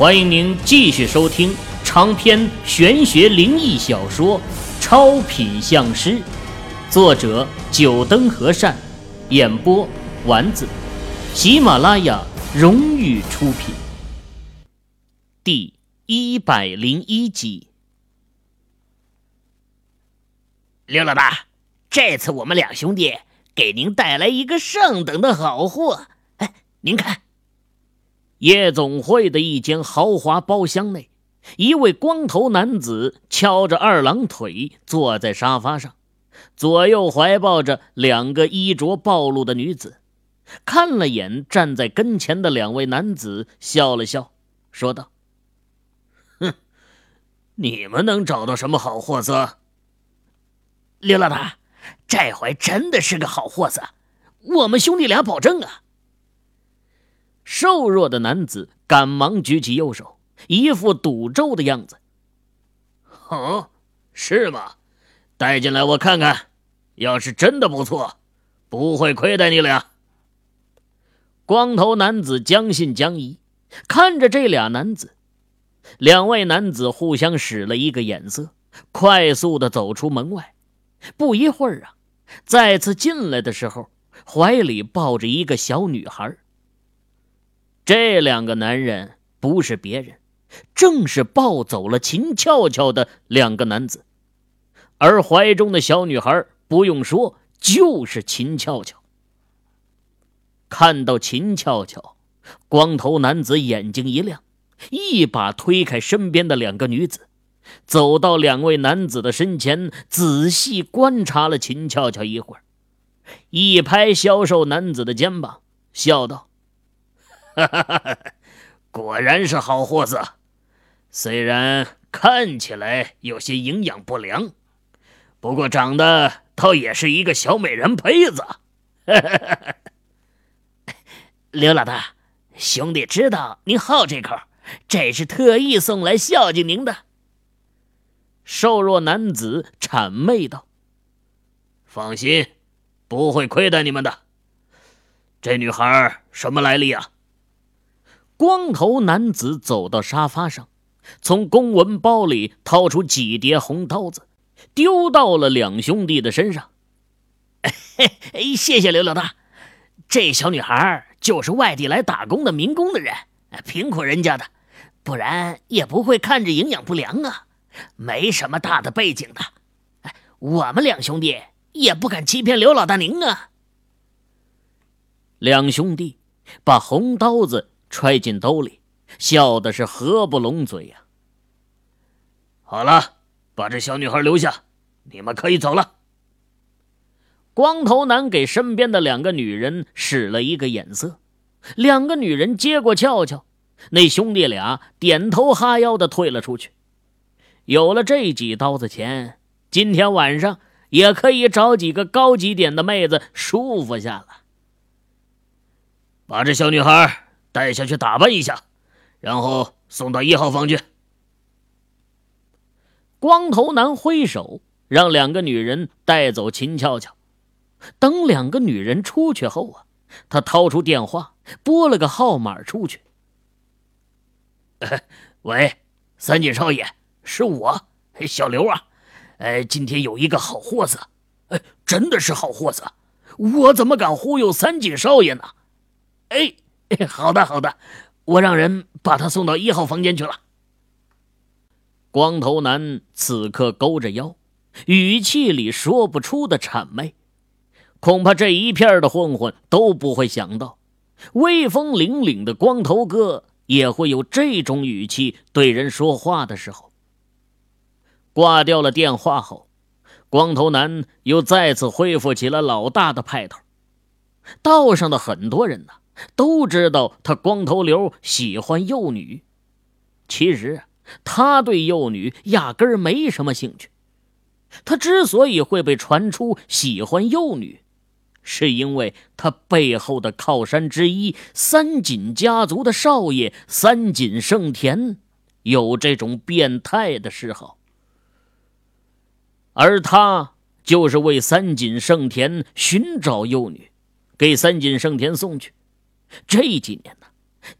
欢迎您继续收听长篇玄学灵异小说《超品相师》，作者：九灯和善，演播：丸子，喜马拉雅荣誉出品。第一百零一集。刘老大，这次我们两兄弟给您带来一个上等的好货。哎，您看。夜总会的一间豪华包厢内，一位光头男子翘着二郎腿坐在沙发上，左右怀抱着两个衣着暴露的女子，看了眼站在跟前的两位男子，笑了笑，说道：“哼，你们能找到什么好货色？”刘老大，这回真的是个好货色，我们兄弟俩保证啊！瘦弱的男子赶忙举起右手，一副赌咒的样子。哦，是吗？带进来我看看。要是真的不错，不会亏待你俩。光头男子将信将疑，看着这俩男子。两位男子互相使了一个眼色，快速的走出门外。不一会儿啊，再次进来的时候，怀里抱着一个小女孩。这两个男人不是别人，正是抱走了秦俏俏的两个男子，而怀中的小女孩不用说，就是秦俏俏。看到秦俏俏，光头男子眼睛一亮，一把推开身边的两个女子，走到两位男子的身前，仔细观察了秦俏俏一会儿，一拍消瘦男子的肩膀，笑道。哈哈哈！果然是好货色，虽然看起来有些营养不良，不过长得倒也是一个小美人胚子。哈哈！刘老大，兄弟知道您好这口，这是特意送来孝敬您的。瘦弱男子谄媚道：“放心，不会亏待你们的。这女孩什么来历啊？”光头男子走到沙发上，从公文包里掏出几叠红刀子，丢到了两兄弟的身上。谢谢刘老大，这小女孩就是外地来打工的民工的人，贫苦人家的，不然也不会看着营养不良啊，没什么大的背景的。我们两兄弟也不敢欺骗刘老大您啊。两兄弟把红刀子。揣进兜里，笑的是合不拢嘴呀。好了，把这小女孩留下，你们可以走了。光头男给身边的两个女人使了一个眼色，两个女人接过俏俏，那兄弟俩点头哈腰的退了出去。有了这几刀子钱，今天晚上也可以找几个高级点的妹子舒服下了。把这小女孩。带下去打扮一下，然后送到一号房去。光头男挥手，让两个女人带走秦俏俏。等两个女人出去后啊，他掏出电话拨了个号码出去。喂，三井少爷，是我，小刘啊。哎，今天有一个好货色，哎，真的是好货色，我怎么敢忽悠三井少爷呢？哎。好的，好的，我让人把他送到一号房间去了。光头男此刻勾着腰，语气里说不出的谄媚，恐怕这一片的混混都不会想到，威风凛凛的光头哥也会有这种语气对人说话的时候。挂掉了电话后，光头男又再次恢复起了老大的派头。道上的很多人呢。都知道他光头刘喜欢幼女，其实他对幼女压根儿没什么兴趣。他之所以会被传出喜欢幼女，是因为他背后的靠山之一三锦家族的少爷三锦盛田有这种变态的嗜好，而他就是为三井盛田寻找幼女，给三井盛田送去。这几年呢，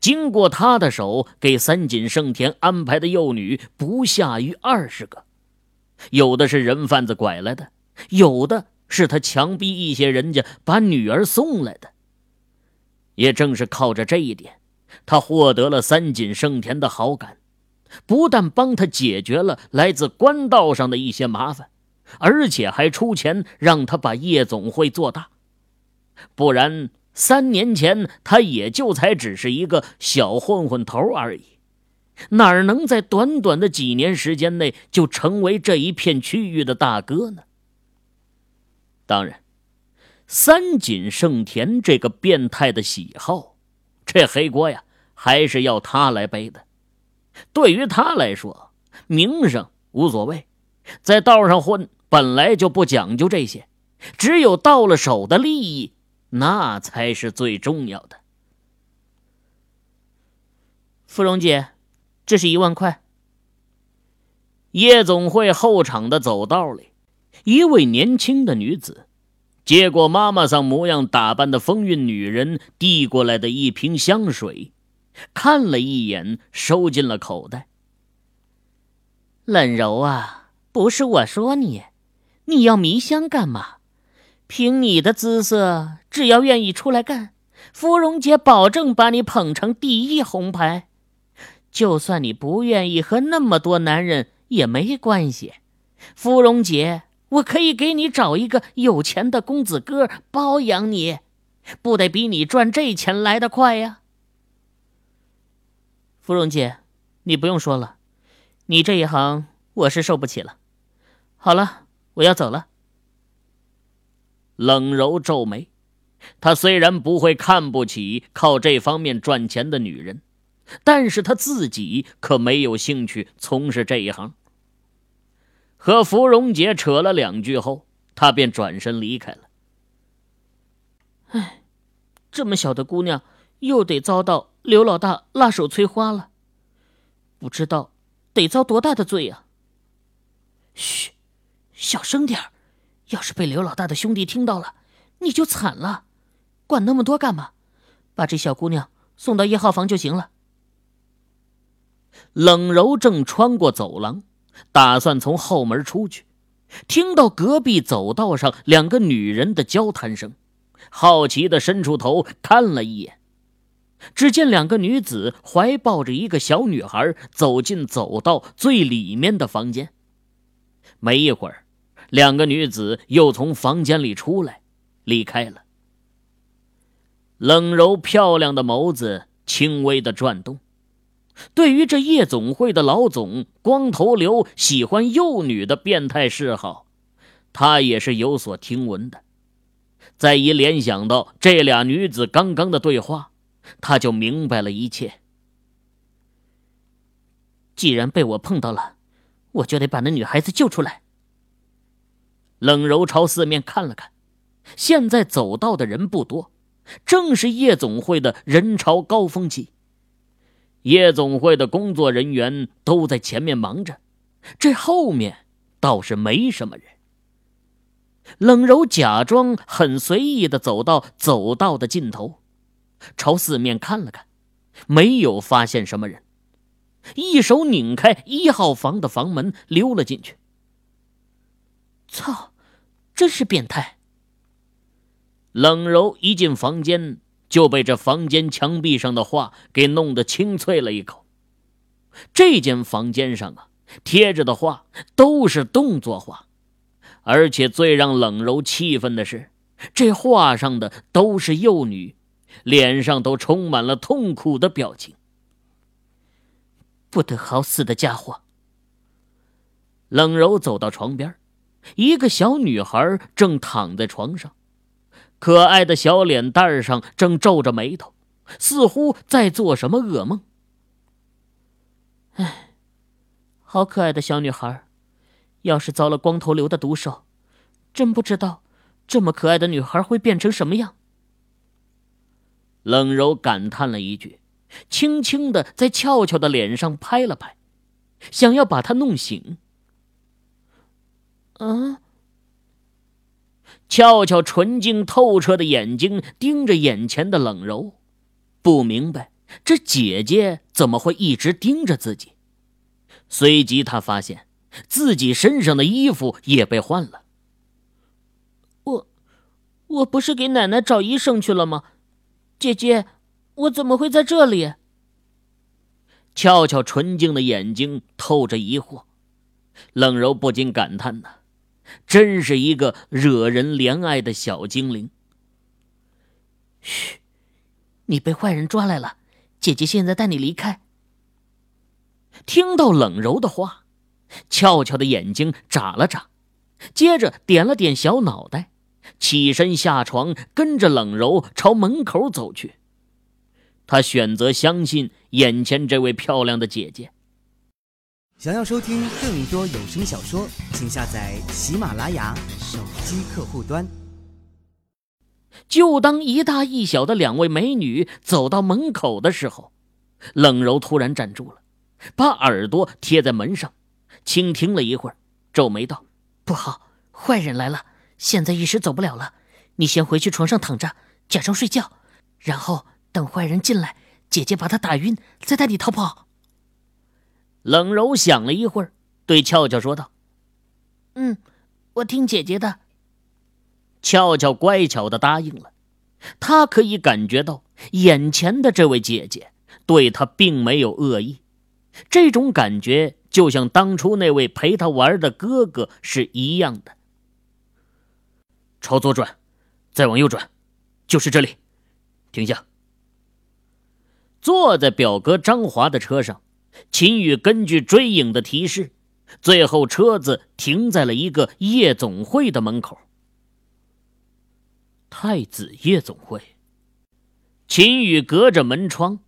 经过他的手给三井胜田安排的幼女不下于二十个，有的是人贩子拐来的，有的是他强逼一些人家把女儿送来的。也正是靠着这一点，他获得了三井胜田的好感，不但帮他解决了来自官道上的一些麻烦，而且还出钱让他把夜总会做大，不然。三年前，他也就才只是一个小混混头而已，哪能在短短的几年时间内就成为这一片区域的大哥呢？当然，三井胜田这个变态的喜好，这黑锅呀，还是要他来背的。对于他来说，名声无所谓，在道上混本来就不讲究这些，只有到了手的利益。那才是最重要的。芙蓉姐，这是一万块。夜总会后场的走道里，一位年轻的女子接过妈妈桑模样打扮的风韵女人递过来的一瓶香水，看了一眼，收进了口袋。冷柔啊，不是我说你，你要迷香干嘛？凭你的姿色，只要愿意出来干，芙蓉姐保证把你捧成第一红牌。就算你不愿意和那么多男人也没关系，芙蓉姐，我可以给你找一个有钱的公子哥包养你，不得比你赚这钱来得快呀？芙蓉姐，你不用说了，你这一行我是受不起了。好了，我要走了。冷柔皱眉，他虽然不会看不起靠这方面赚钱的女人，但是他自己可没有兴趣从事这一行。和芙蓉姐扯了两句后，他便转身离开了。哎，这么小的姑娘，又得遭到刘老大辣手摧花了，不知道得遭多大的罪呀！嘘，小声点儿。要是被刘老大的兄弟听到了，你就惨了。管那么多干嘛？把这小姑娘送到一号房就行了。冷柔正穿过走廊，打算从后门出去，听到隔壁走道上两个女人的交谈声，好奇的伸出头看了一眼，只见两个女子怀抱着一个小女孩走进走道最里面的房间。没一会儿。两个女子又从房间里出来，离开了。冷柔漂亮的眸子轻微的转动，对于这夜总会的老总光头刘喜欢幼女的变态嗜好，他也是有所听闻的。再一联想到这俩女子刚刚的对话，他就明白了一切。既然被我碰到了，我就得把那女孩子救出来。冷柔朝四面看了看，现在走道的人不多，正是夜总会的人潮高峰期。夜总会的工作人员都在前面忙着，这后面倒是没什么人。冷柔假装很随意的走到走道的尽头，朝四面看了看，没有发现什么人，一手拧开一号房的房门，溜了进去。操！真是变态！冷柔一进房间就被这房间墙壁上的画给弄得清脆了一口。这间房间上啊，贴着的画都是动作画，而且最让冷柔气愤的是，这画上的都是幼女，脸上都充满了痛苦的表情。不得好死的家伙！冷柔走到床边。一个小女孩正躺在床上，可爱的小脸蛋上正皱着眉头，似乎在做什么噩梦。哎，好可爱的小女孩，要是遭了光头刘的毒手，真不知道这么可爱的女孩会变成什么样。冷柔感叹了一句，轻轻的在俏俏的脸上拍了拍，想要把她弄醒。嗯，俏俏纯净透彻的眼睛盯着眼前的冷柔，不明白这姐姐怎么会一直盯着自己？随即她发现自己身上的衣服也被换了。我，我不是给奶奶找医生去了吗？姐姐，我怎么会在这里？俏俏纯净的眼睛透着疑惑，冷柔不禁感叹：“呐，真是一个惹人怜爱的小精灵。”嘘，你被坏人抓来了，姐姐现在带你离开。听到冷柔的话，俏俏的眼睛眨了眨，接着点了点小脑袋，起身下床，跟着冷柔朝门口走去。他选择相信眼前这位漂亮的姐姐。想要收听更多有声小说，请下载喜马拉雅手机客户端。就当一大一小的两位美女走到门口的时候，冷柔突然站住了，把耳朵贴在门上，倾听了一会儿，皱眉道：“不好，坏人来了，现在一时走不了了。你先回去床上躺着，假装睡觉，然后……”等坏人进来，姐姐把他打晕，再带你逃跑。冷柔想了一会儿，对俏俏说道：“嗯，我听姐姐的。”俏俏乖巧的答应了。她可以感觉到眼前的这位姐姐对她并没有恶意，这种感觉就像当初那位陪她玩的哥哥是一样的。朝左转，再往右转，就是这里，停下。坐在表哥张华的车上，秦宇根据追影的提示，最后车子停在了一个夜总会的门口。太子夜总会。秦宇隔着门窗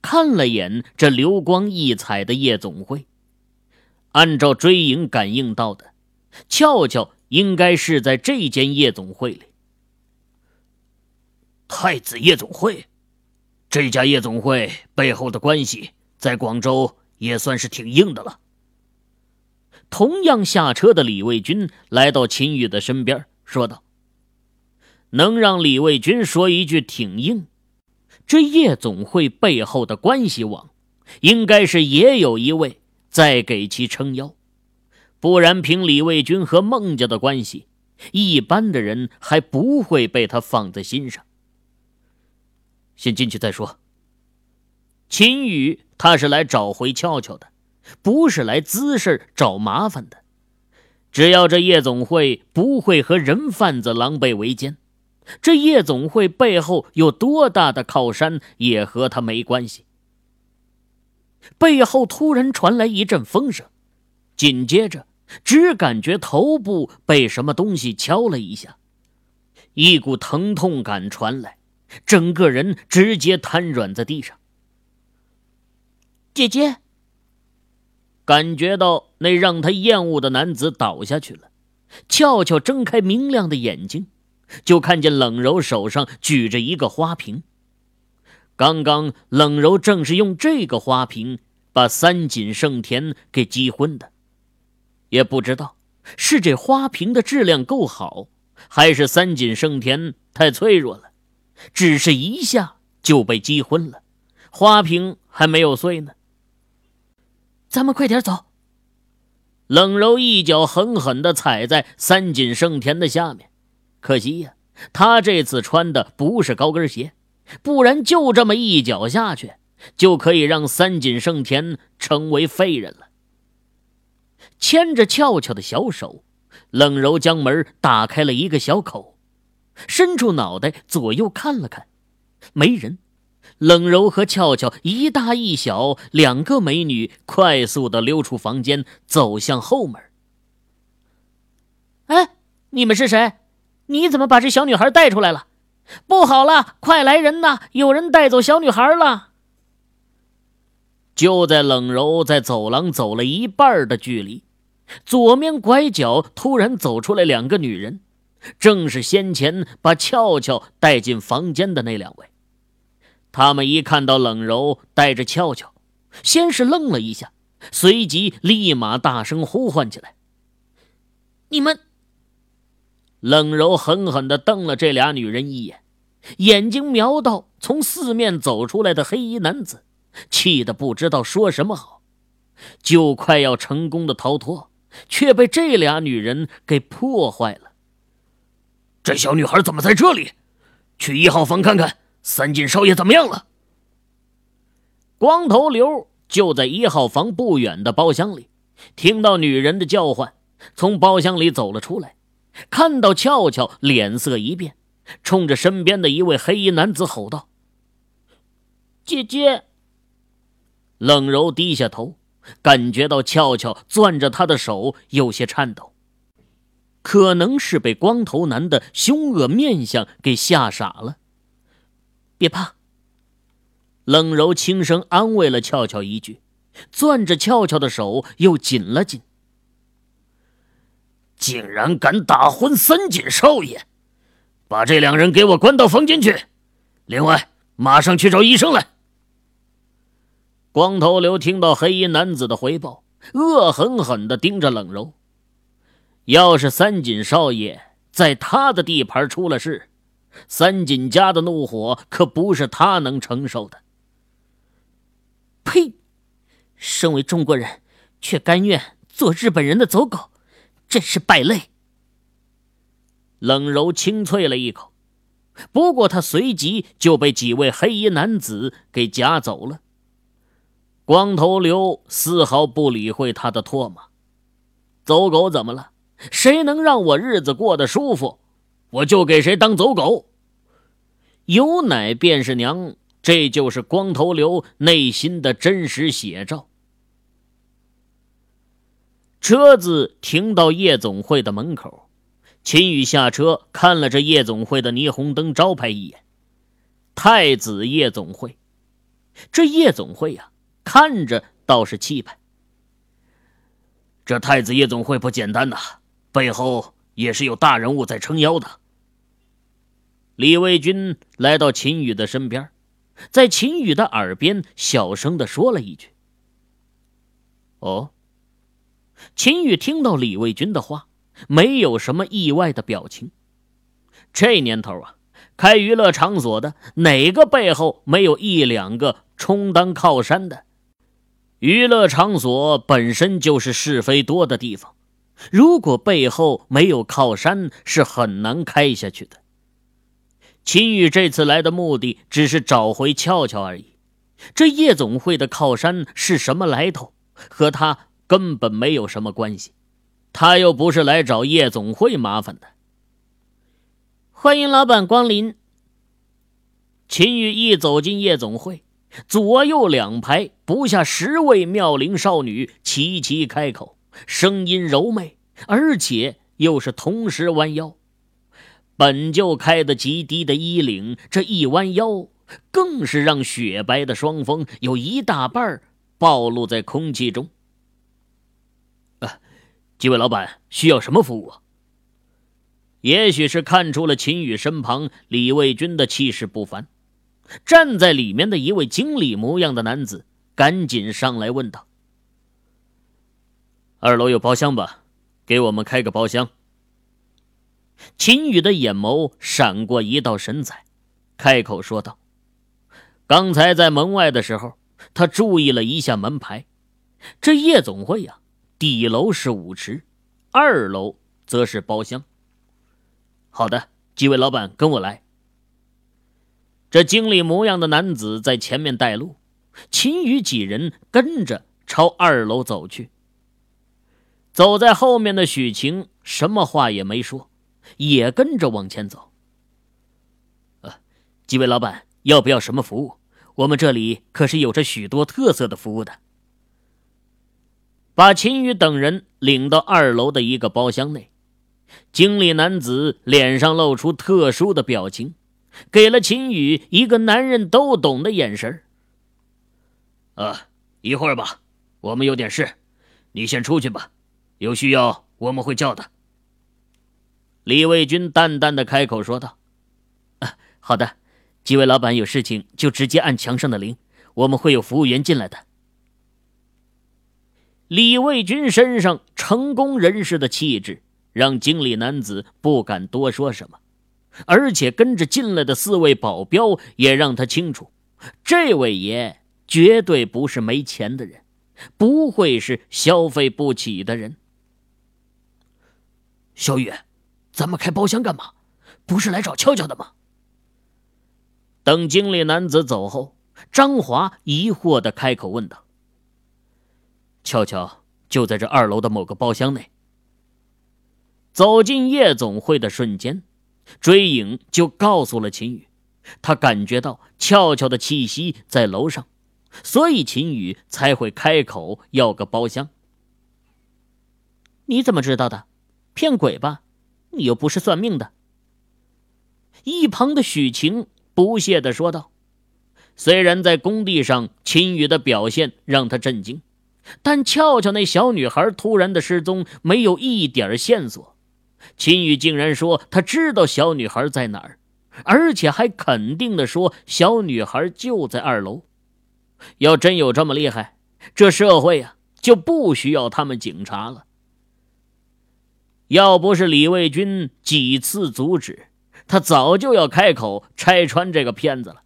看了眼这流光溢彩的夜总会，按照追影感应到的，俏俏应该是在这间夜总会里。太子夜总会。这家夜总会背后的关系，在广州也算是挺硬的了。同样下车的李卫军来到秦宇的身边，说道：“能让李卫军说一句挺硬，这夜总会背后的关系网，应该是也有一位在给其撑腰，不然凭李卫军和孟家的关系，一般的人还不会被他放在心上。”先进去再说。秦宇他是来找回俏俏的，不是来滋事找麻烦的。只要这夜总会不会和人贩子狼狈为奸，这夜总会背后有多大的靠山也和他没关系。背后突然传来一阵风声，紧接着只感觉头部被什么东西敲了一下，一股疼痛感传来。整个人直接瘫软在地上。姐姐感觉到那让他厌恶的男子倒下去了，俏俏睁开明亮的眼睛，就看见冷柔手上举着一个花瓶。刚刚冷柔正是用这个花瓶把三井盛田给击昏的，也不知道是这花瓶的质量够好，还是三井盛田太脆弱了。只是一下就被击昏了，花瓶还没有碎呢。咱们快点走。冷柔一脚狠狠地踩在三井盛田的下面，可惜呀，他这次穿的不是高跟鞋，不然就这么一脚下去，就可以让三井盛田成为废人了。牵着俏俏的小手，冷柔将门打开了一个小口。伸出脑袋，左右看了看，没人。冷柔和俏俏一大一小两个美女快速的溜出房间，走向后门。哎，你们是谁？你怎么把这小女孩带出来了？不好了，快来人呐！有人带走小女孩了。就在冷柔在走廊走了一半的距离，左面拐角突然走出来两个女人。正是先前把俏俏带进房间的那两位。他们一看到冷柔带着俏俏，先是愣了一下，随即立马大声呼唤起来：“你们！”冷柔狠狠地瞪了这俩女人一眼，眼睛瞄到从四面走出来的黑衣男子，气得不知道说什么好，就快要成功的逃脱，却被这俩女人给破坏了。这小女孩怎么在这里？去一号房看看三锦少爷怎么样了。光头刘就在一号房不远的包厢里，听到女人的叫唤，从包厢里走了出来，看到俏俏，脸色一变。冲着身边的一位黑衣男子吼道：“姐姐！”冷柔低下头，感觉到俏俏攥着他的手有些颤抖，可能是被光头男的凶恶面相给吓傻了。别怕。冷柔轻声安慰了俏俏一句，攥着俏俏的手又紧了紧。竟然敢打昏三锦少爷！把这两人给我关到房间去，另外马上去找医生来。光头刘听到黑衣男子的回报，恶狠狠地盯着冷柔。要是三锦少爷在他的地盘出了事，三锦家的怒火可不是他能承受的。呸！身为中国人，却甘愿做日本人的走狗，真是败类。冷柔清啐了一口，不过他随即就被几位黑衣男子给夹走了。光头刘丝毫不理会他的唾骂：“走狗怎么了？谁能让我日子过得舒服，我就给谁当走狗。有奶便是娘，这就是光头刘内心的真实写照。”车子停到夜总会的门口。秦宇下车，看了这夜总会的霓虹灯招牌一眼。太子夜总会，这夜总会呀，看着倒是气派。这太子夜总会不简单呐，背后也是有大人物在撑腰的。李卫军来到秦宇的身边，在秦宇的耳边小声的说了一句：“哦。”秦宇听到李卫军的话。没有什么意外的表情。这年头啊，开娱乐场所的哪个背后没有一两个充当靠山的？娱乐场所本身就是是非多的地方，如果背后没有靠山，是很难开下去的。秦宇这次来的目的只是找回俏俏而已。这夜总会的靠山是什么来头，和他根本没有什么关系。他又不是来找夜总会麻烦的。欢迎老板光临。秦宇一走进夜总会，左右两排不下十位妙龄少女齐齐开口，声音柔媚，而且又是同时弯腰。本就开得极低的衣领，这一弯腰，更是让雪白的双峰有一大半暴露在空气中。几位老板需要什么服务？也许是看出了秦宇身旁李卫军的气势不凡，站在里面的一位经理模样的男子赶紧上来问道：“二楼有包厢吧？给我们开个包厢。”秦宇的眼眸闪过一道神采，开口说道：“刚才在门外的时候，他注意了一下门牌，这夜总会呀。”底楼是舞池，二楼则是包厢。好的，几位老板跟我来。这经理模样的男子在前面带路，秦宇几人跟着朝二楼走去。走在后面的许晴什么话也没说，也跟着往前走。呃，几位老板要不要什么服务？我们这里可是有着许多特色的服务的。把秦宇等人领到二楼的一个包厢内，经理男子脸上露出特殊的表情，给了秦宇一个男人都懂的眼神。啊，一会儿吧，我们有点事，你先出去吧，有需要我们会叫的。李卫军淡淡的开口说道：“啊，好的，几位老板有事情就直接按墙上的铃，我们会有服务员进来的。”李卫军身上成功人士的气质，让经理男子不敢多说什么，而且跟着进来的四位保镖也让他清楚，这位爷绝对不是没钱的人，不会是消费不起的人。小雨，咱们开包厢干嘛？不是来找俏俏的吗？等经理男子走后，张华疑惑的开口问道：“俏俏就在这二楼的某个包厢内。”走进夜总会的瞬间，追影就告诉了秦宇，他感觉到俏俏的气息在楼上，所以秦宇才会开口要个包厢。你怎么知道的？骗鬼吧！你又不是算命的。一旁的许晴不屑的说道：“虽然在工地上，秦宇的表现让他震惊，但俏俏那小女孩突然的失踪，没有一点线索。秦宇竟然说他知道小女孩在哪儿，而且还肯定的说小女孩就在二楼。要真有这么厉害，这社会呀就不需要他们警察了。要不是李卫军几次阻止。”他早就要开口拆穿这个骗子了。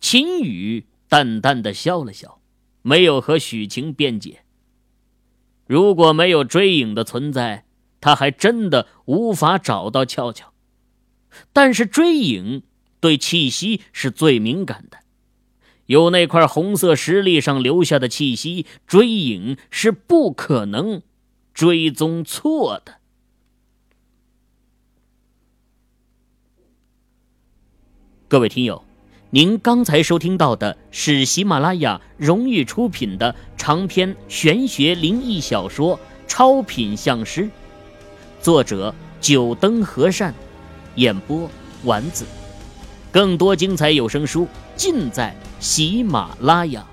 秦宇淡淡的笑了笑，没有和许晴辩解。如果没有追影的存在，他还真的无法找到俏俏。但是追影对气息是最敏感的，有那块红色石粒上留下的气息，追影是不可能追踪错的。各位听友，您刚才收听到的是喜马拉雅荣誉出品的长篇玄学灵异小说《超品相师》，作者九灯和善，演播丸子。更多精彩有声书尽在喜马拉雅。